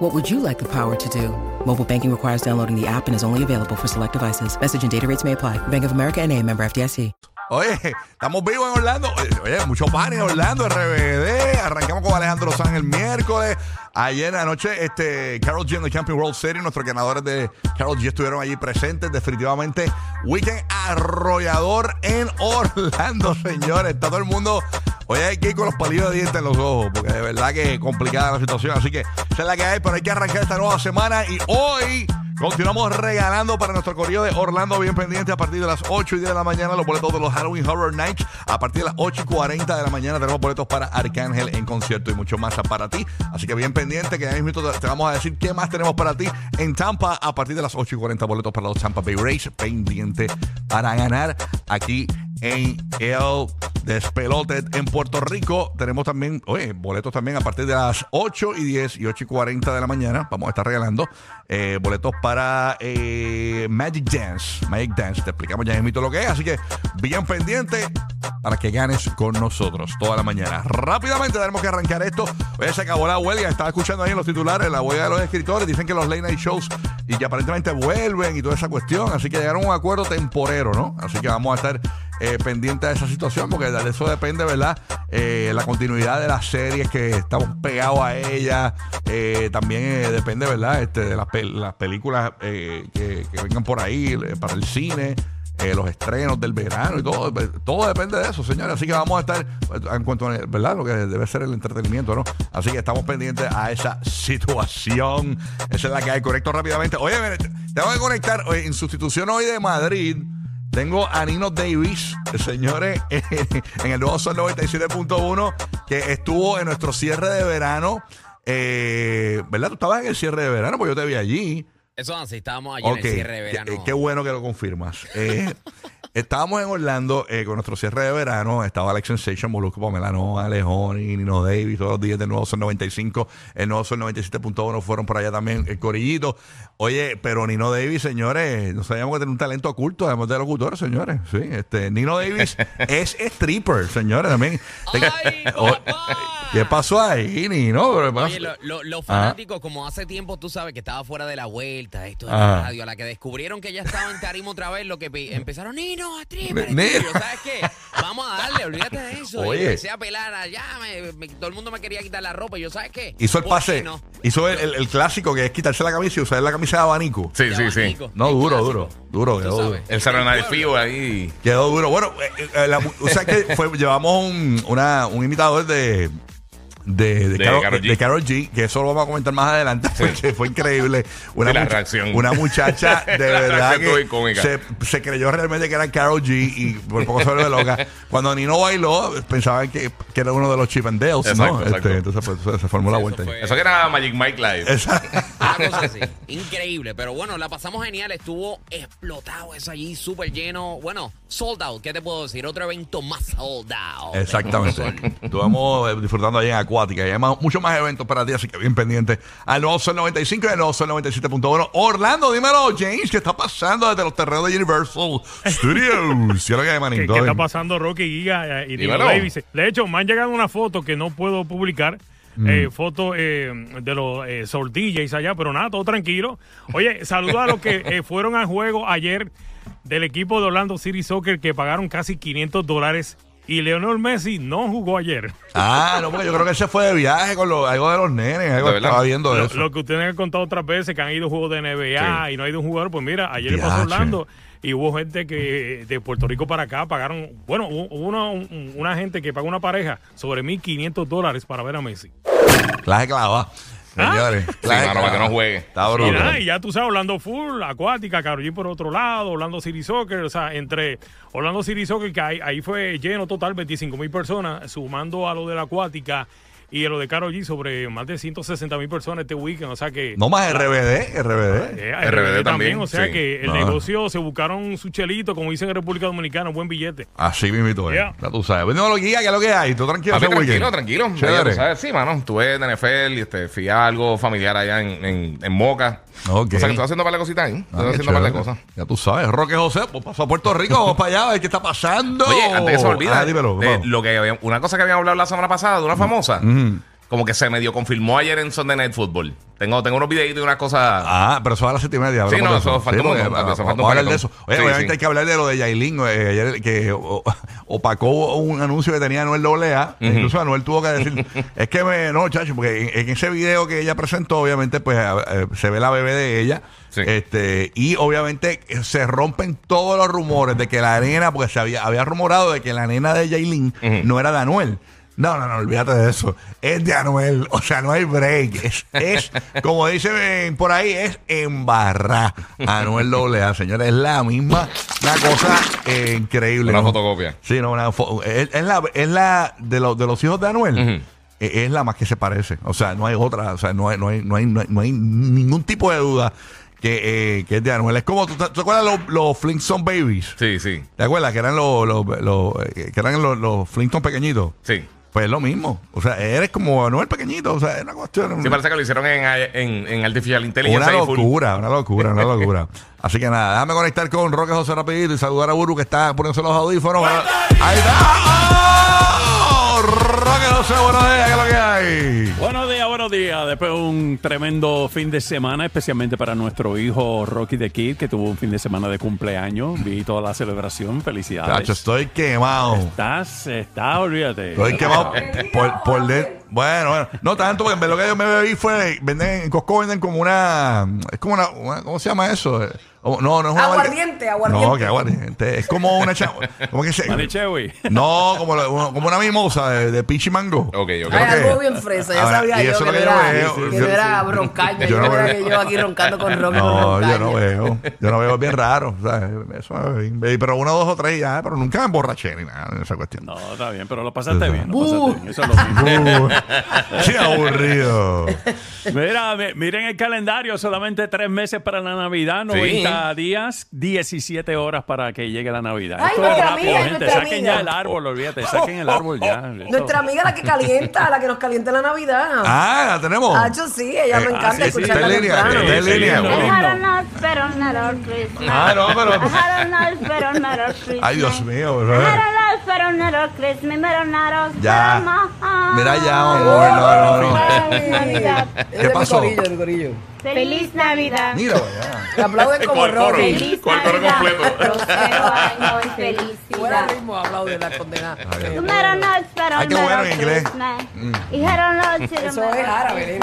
What would you like the power to do? Mobile banking requires downloading the app and is only available for select devices. Message and data rates may apply. Bank of America and a member FDIC. Oye, estamos vivos en Orlando. Oye, mucho pan en Orlando, RBD. Arrancamos con Alejandro Sanz el miércoles. Ayer anoche, este, Carol G en the Camping World Series, nuestros ganadores de Carol G estuvieron allí presentes. Definitivamente, weekend arrollador en Orlando, señores. Está todo el mundo. Oye, hay que ir con los palillos de dientes en los ojos, porque de verdad que es complicada la situación. Así que esa es la que hay, pero hay que arrancar esta nueva semana. Y hoy continuamos regalando para nuestro correo de Orlando, bien pendiente, a partir de las 8 y 10 de la mañana, los boletos de los Halloween Horror Nights. A partir de las 8 y 40 de la mañana tenemos boletos para Arcángel en concierto y mucho más para ti. Así que bien pendiente, que en mismo te vamos a decir qué más tenemos para ti en Tampa a partir de las 8 y 40 boletos para los Tampa Bay Rays. Pendiente para ganar aquí en el despelote en Puerto Rico. Tenemos también, oye, boletos también a partir de las 8 y 10 y 8 y 40 de la mañana. Vamos a estar regalando eh, boletos para eh, Magic Dance. Magic Dance, te explicamos ya mismo lo que es. Así que bien pendiente para que ganes con nosotros toda la mañana. Rápidamente tenemos que arrancar esto. Oye, se acabó la huelga. Estaba escuchando ahí en los titulares la huelga de los escritores. Dicen que los late night shows y que aparentemente vuelven y toda esa cuestión. Así que llegaron a un acuerdo temporero, ¿no? Así que vamos a estar eh, pendiente de esa situación, porque de eso depende, ¿verdad? Eh, la continuidad de las series que estamos pegados a ella. Eh, también depende, ¿verdad? Este, de las, las películas que, que, vengan por ahí para el cine. los estrenos del verano y todo, todo depende de eso, señores. Así que vamos a estar en cuanto a, ¿verdad? Lo que debe ser el entretenimiento, ¿no? Así que estamos pendientes a esa situación. Esa es la que hay, correcto, rápidamente. Oye, tengo que conectar en sustitución hoy de Madrid. Tengo a Nino Davis, señores, en el nuevo Sol 97.1, que estuvo en nuestro cierre de verano. Eh, ¿Verdad? Tú estabas en el cierre de verano, pues yo te vi allí. Eso así, estábamos allí en el cierre de verano. Qué, qué bueno que lo confirmas. Eh, Estábamos en Orlando eh, con nuestro cierre de verano. Estaba Alex Sensation, Molusco Pomelano, Alejón y Nino Davis, todos los días del Nuevo Sol 95. El Nuevo Sol 97.1 fueron por allá también, el Corillito. Oye, pero Nino Davis, señores, no sabíamos que tenía un talento oculto, además de locutor, señores. Sí, este, Nino Davis es stripper, señores, también. Ay, ¿Qué pasó ahí, Nino? Oye, los lo, fanáticos, como hace tiempo tú sabes que estaba fuera de la vuelta, esto de la radio, a la que descubrieron que ya estaba en tarima otra vez, lo que empezaron, Nino no, ¿sabes qué? Vamos a darle, olvídate de eso. Oye. Y empecé a pelar allá, todo el mundo me quería quitar la ropa. Y yo, ¿sabes qué? Hizo el pase, hizo el, clásico que es quitarse la camisa y usar la camisa de abanico. Sí, sí, sí. No, duro, duro, duro, quedó duro. El Saturday Fío ahí. Quedó duro. Bueno, eh, eh, o sea que llevamos un, una, un imitador de de, de, Carol, G. que eso lo vamos a comentar más adelante, porque fue increíble. Una, una muchacha de verdad que se, se, creyó realmente que era Carol G y por poco se vuelve loca. Cuando Nino bailó, pensaban que, que era uno de los Chip and Dales, ¿no? Este, entonces pues, se formó la vuelta. Eso, que era Magic Mike Live. Increíble, pero bueno, la pasamos genial. Estuvo explotado eso allí, súper lleno. Bueno, sold out, ¿qué te puedo decir? Otro evento más sold out. Exactamente. Estuvimos disfrutando allí en Acuática y hay muchos más eventos para ti, así que bien pendiente al nuevo Sol 95 y al nuevo Sol 97.1. Orlando, dímelo, James, ¿qué está pasando desde los terrenos de Universal Studios? ¿Qué, ¿Qué, ¿Qué está pasando, Rocky Giga y Davis? De hecho, me han llegado una foto que no puedo publicar Mm. Eh, fotos eh, de los eh, Soul allá, pero nada, todo tranquilo. Oye, saluda a los que eh, fueron al juego ayer del equipo de Orlando City Soccer que pagaron casi 500 dólares y Leonel Messi no jugó ayer. Ah, no, porque yo creo que se fue de viaje con algo de los nenes, algo estaba viendo de eso. Lo que ustedes han contado otras veces, que han ido a juegos de NBA y no ha ido un jugador, pues mira, ayer pasó Orlando y hubo gente que de Puerto Rico para acá pagaron, bueno, hubo una, una gente que pagó una pareja sobre 1.500 dólares para ver a Messi. Clase ¿Ah? Señores, sí, para que no juegue. Está brutal. Y, ya tú sabes, Orlando Full, Acuática, Carolín por otro lado, Orlando City Soccer, o sea, entre Orlando City Soccer, que ahí, ahí fue lleno total, 25 mil personas, sumando a lo de la Acuática y lo de Karol G sobre más de 160 mil personas este weekend. O sea que. No más RBD, RBD. Eh, RBD RBD también, también, o sea sí. que el Ah. negocio se buscaron su chelito, como dicen en República Dominicana, buen billete. Así mismo, Yeah. ya tú sabes. Bueno, lo guía, que es lo que hay. Tú tranquilo, Papi, tranquilo, tranquilo. Chévere. Ya tú sabes, Sí, mano. Estuve en NFL y este, fui a algo familiar allá en, en, en Moca. Ok. O sea, que estoy haciendo un par de cositas ahí. Ah, Estoy qué haciendo un par de chévere. cosas. Ya tú sabes, Roque José, pues pasó a Puerto Rico, vamos para allá a ver qué está pasando. Oye, antes que se me olvida, Ah, dímelo, eh, lo que había- una cosa que habíamos hablado la semana pasada de una famosa, como que se medio confirmó ayer en Sunday Night Football. Tengo, tengo unos videitos y unas cosas. Ah, pero eso a las siete y media. Sí, no, eso falta un montón, Vamos a hablar de eso. Oye, Sí, obviamente sí. hay que hablar de lo de Yailin, eh, ayer que o- opacó un anuncio que tenía Anuel Doblea. Incluso Anuel tuvo que decir, es que me, no, chacho, porque en, en ese video que ella presentó, obviamente, pues eh, se ve la bebé de ella. Este, y obviamente se rompen todos los rumores de que la nena, porque se había, había rumorado de que la nena de Yailin no era de Anuel. No, no, no, olvídate de eso. Es de Anuel. O sea, no hay break. Es, es como dicen por ahí, es embarrar. Anuel AA, señores. Es la misma, una cosa eh, increíble. Una ¿no? fotocopia. Sí, no, una fo- es, es la, es la de, los de los hijos de Anuel. Eh, Es la más que se parece. O sea, no hay otra. O sea, no hay, no hay, no hay, no hay, no hay ningún tipo de duda que, eh, que es de Anuel. Es como, ¿tú te, acuerdas los, los Flintstone Babies? Sí, sí, ¿Te acuerdas? Que eran los, los, los, que eran los, los Flintstone pequeñitos. sí. Pues es lo mismo. O sea, eres como Anuel pequeñito. O sea, es una cuestión. Sí, parece que lo hicieron en, en, en Artificial una Intelligence. full. locura, una locura, una locura. Así que nada, déjame conectar con Roque José rapidito y saludar a Buru que está poniéndose los audífonos. Ahí está. ¡Oh! Después de un tremendo fin de semana, especialmente para nuestro hijo Rocky the Kid, que tuvo un fin de semana de cumpleaños. Vi toda la celebración. Felicidades. Tacho, estoy quemado. Estás, estás, olvídate. Estoy quemado por, por de- Bueno, bueno. No tanto, porque en vez de lo que yo me bebí fue. Venden, en Costco venden como una. Es como una. una- ¿Cómo se llama eso? Oh, No, no es una. Aguardiente, aguardiente. No, que aguardiente. Es como una. cha- Como que se. Manichewi. No, como, la- como una mimosa de, de peach y mango. Ok, ok. Ay, algo bien fresa, ya Ahora, sabía y yo eso que, es lo no que yo era, veo. que Yo- no era roncaña. yo Yo, no era veo. que yo aquí roncando con Rocky. No, con yo no roncaña. veo. Yo no veo, es bien raro. o sea, Eso es bien- Pero uno, dos o tres ya, pero nunca me emborraché ni nada en esa cuestión. No, está bien, pero lo pasaste bien. Lo pasaste bien. Eso es lo mismo. Uh, qué aburrido. Mira, mi- miren el calendario, solamente tres meses para la Navidad, 90 días, 17 horas para que llegue la Navidad. Ay, Esto nuestra es rápido, amiga, gente. nuestra Saquen amiga. ya el árbol, olvídate, saquen el árbol ya. Esto- Nuestra amiga la que calienta, la que nos calienta la Navidad. Ah, la tenemos. Ah, yo sí, ella Eh, me encanta ah, sí, sí, escucharla está en línea, temprano. está en línea. sí, bueno. no, I no. had a nice but another Christmas. Ah, no, pero. I had a nice but another Christmas. Ay, Dios mío. I bro. had a Christmas, but another Ya. Mira ya, amor. No, no, no. Mi pasó? corillo, de mi corillo. Feliz Navidad. Mira, vaya. Te aplauden como Con el coro. Rocky. Feliz Con el coro completo. Próspero año y Fuera felicidad. aplauden la condena. Ay, qué bueno en inglés. But Eso es árabe.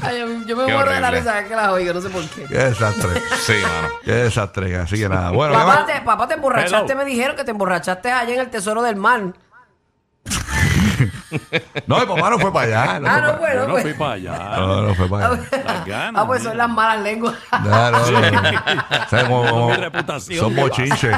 Ay, yo me Qué muero de la horrible. risa cada vez que la oigo, no sé por qué. Qué desastre. Sí, mano. Qué desastre. Así que nada. Bueno, ¿qué Papá más? te, papá, te emborrachaste, Hello. me dijeron que te emborrachaste allá en el Tesoro del Mar. No, mi papá no fue para allá. Ah, fue no, bueno, Yo no pues. fui para allá. No, no fue para allá. Las ganas, Ah, pues son las malas lenguas. No, no, no. O sea, como- como- Mi reputación. son bochinches.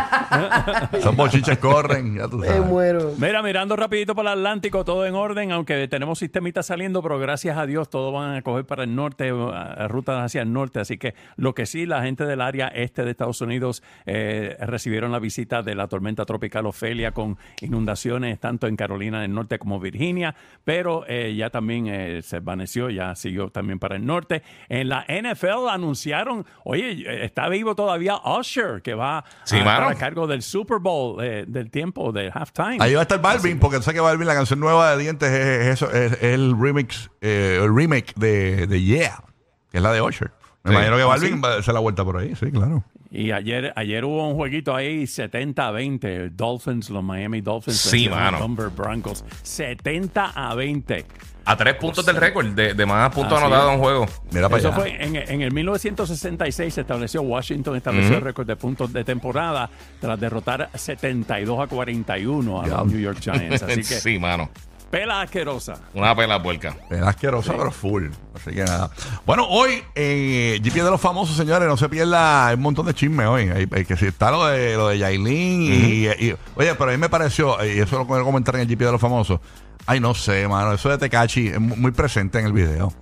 son bochinches, corren. Ya tú Me sabes. muero. Mira, mirando rapidito para el Atlántico, todo en orden, aunque tenemos sistemitas saliendo, pero gracias a Dios todos van a coger para el norte, a- a rutas hacia el norte. Así que lo que sí, la gente del área este de Estados Unidos eh, recibieron la visita de la tormenta tropical Ofelia con inundaciones tanto en Carolina del Norte como Virginia, pero eh, ya también eh, se desvaneció, ya siguió también para el norte. En la NFL anunciaron, oye, eh, está vivo todavía Usher, que va Sí, a estar a cargo del Super Bowl, eh, del tiempo, del halftime. Ahí va a estar Balvin, porque sé que Balvin, la canción nueva de Dientes, es, es eso, es, es el remix, eh, el remake de, de Yeah, que es la de Usher. Me Sí. imagino que Ah, Balvin va a hacer la vuelta por ahí, sí, claro. Y ayer, ayer hubo un jueguito ahí 70 a 20. Dolphins, los Miami Dolphins. Sí, mano. Denver Broncos. 70 a 20. A tres puntos del récord de, de más puntos anotados en un juego. Mira para Eso allá. fue en, en el 1966 se estableció, Washington estableció el récord de puntos de temporada tras derrotar 72 a 41 a los New York Giants. Así que sí, mano. Pela asquerosa. Una pela puerca. Es asquerosa, pero full. Así que nada. Bueno, hoy en GP de los famosos, señores, no se pierda hay un montón de chismes hoy. Hay, hay que si está lo de lo de Yailin y, y- Oye, pero a mí me pareció, y eso lo quiero comentar en el GP de los famosos. Ay, no sé, mano. Eso de Tecachi es mu- muy presente en el video.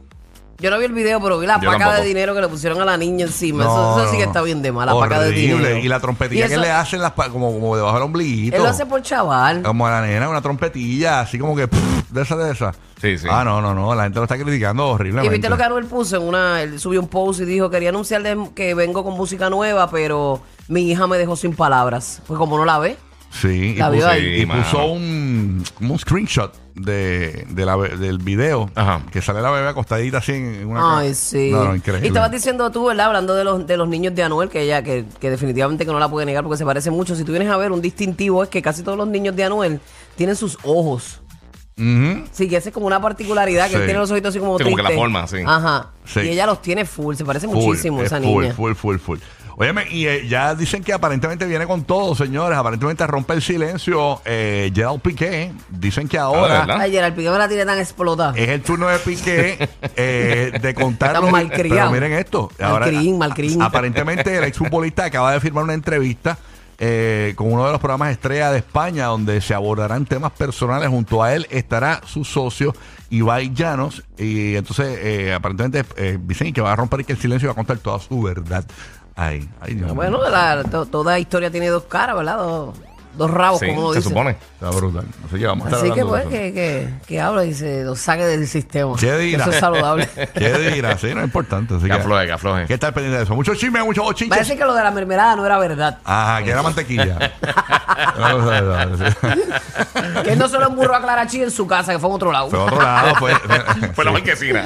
Yo no vi el video, pero vi la Yo paca tampoco. de dinero que le pusieron a la niña encima. No, eso, eso sí que está bien de mala, paca de Horrible. dinero. Y la trompetilla Y que eso- le hacen las pa- como, como debajo del ombliguito. Él lo hace por chaval. Como a la nena, una trompetilla, así como que pff, de esa, de esa. Sí, sí. Ah, no, no, no. La gente lo está criticando Y horriblemente. viste lo que Anuel puso en una. Él subió un post y dijo: Quería anunciarle que vengo con música nueva, pero mi hija me dejó sin palabras. Pues como no la ve. Sí, y La vio puso, ahí. y mano. puso un, un screenshot de, de la be- del video Ajá. que sale la bebé acostadita así en una Ay, ca- sí. No, no, increíble. Y estabas diciendo tú, ¿verdad? Hablando de los, de los niños de Anuel, que ella, que, que definitivamente que no la puede negar porque se parece mucho. Si tú vienes a ver, un distintivo es que casi todos los niños de Anuel tienen sus ojos. Ujú. Sí, que esa es como una particularidad, que Sí. él tiene los ojitos así como Sí, como que la tristes. forma, sí. Ajá. Sí. Y ella los tiene full, se parece Full, muchísimo es esa full, niña. Full, full, full. Óyeme, y eh, ya dicen que aparentemente viene con todo, señores. Aparentemente rompe el silencio eh, Gerald Piqué. Dicen que Ah, ahora ¿verdad? Ay, Gerald Piqué me la tiene tan explotada. es el turno de Piqué eh, de contarnos. Está malcriado. Pero miren esto. Malcriín, malcriín. Aparentemente el exfutbolista acaba de firmar una entrevista eh, con uno de los programas estrella de España donde se abordarán temas personales. Junto a él estará su socio Ibai Llanos. Y entonces eh, aparentemente eh, dicen que va a romper el silencio y va a contar toda su verdad. Ay, ay, Dios. Bueno, la- to- toda historia tiene dos caras, ¿verdad? Dos, dos rabos, Sí, como se dice. supone. Está brutal. Así que vamos a estar Así que hablando de pues, eso. que, que, que habla y se lo saque del sistema. ¿Qué dirá? Eso es saludable. ¿Qué dirá? Sí, no es importante. Así Que que, afloje, que afloje. hay que estar pendiente de eso. Mucho chisme, mucho bochinche. Parece que lo de la mermelada no era verdad. Ajá, que era mantequilla. No, no, no, no, sí. Que él no se lo emburró a Clara Chi en su casa, que fue en otro lado. Fue a otro lado, fue. Fue la marquesina.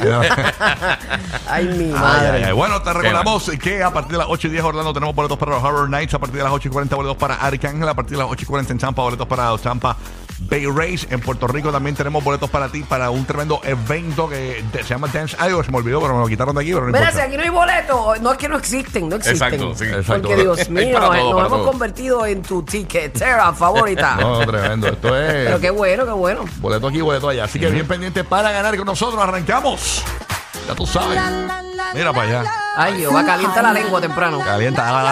Ay, mi Ay, madre. ay, ay. Bueno, te recordamos que a partir de las 8 y 10 Orlando tenemos boletos para los Horror Nights, a partir de las 8 y 40 boletos para Arcángel, a partir de las 8 y 40 en Champa, boletos para los Champa Bay Race. En Puerto Rico también tenemos boletos para ti para un tremendo evento que se llama Dance Algo, se me olvidó, pero me lo quitaron de aquí, pero no Mira, si aquí no hay boleto, no es que no existen, no existen. Exacto, sí. Exacto. Porque Dios mío, para nos, todo, nos para hemos todo. convertido en tu ticketera favorita. No, tremendo. Esto es Pero qué bueno, qué bueno. boleto aquí, boleto allá. Así que bien pendiente para ganar con nosotros. Arrancamos. Ya tú sabes. Mira para allá. Ay, Jehová, calienta la lengua temprano. Calienta.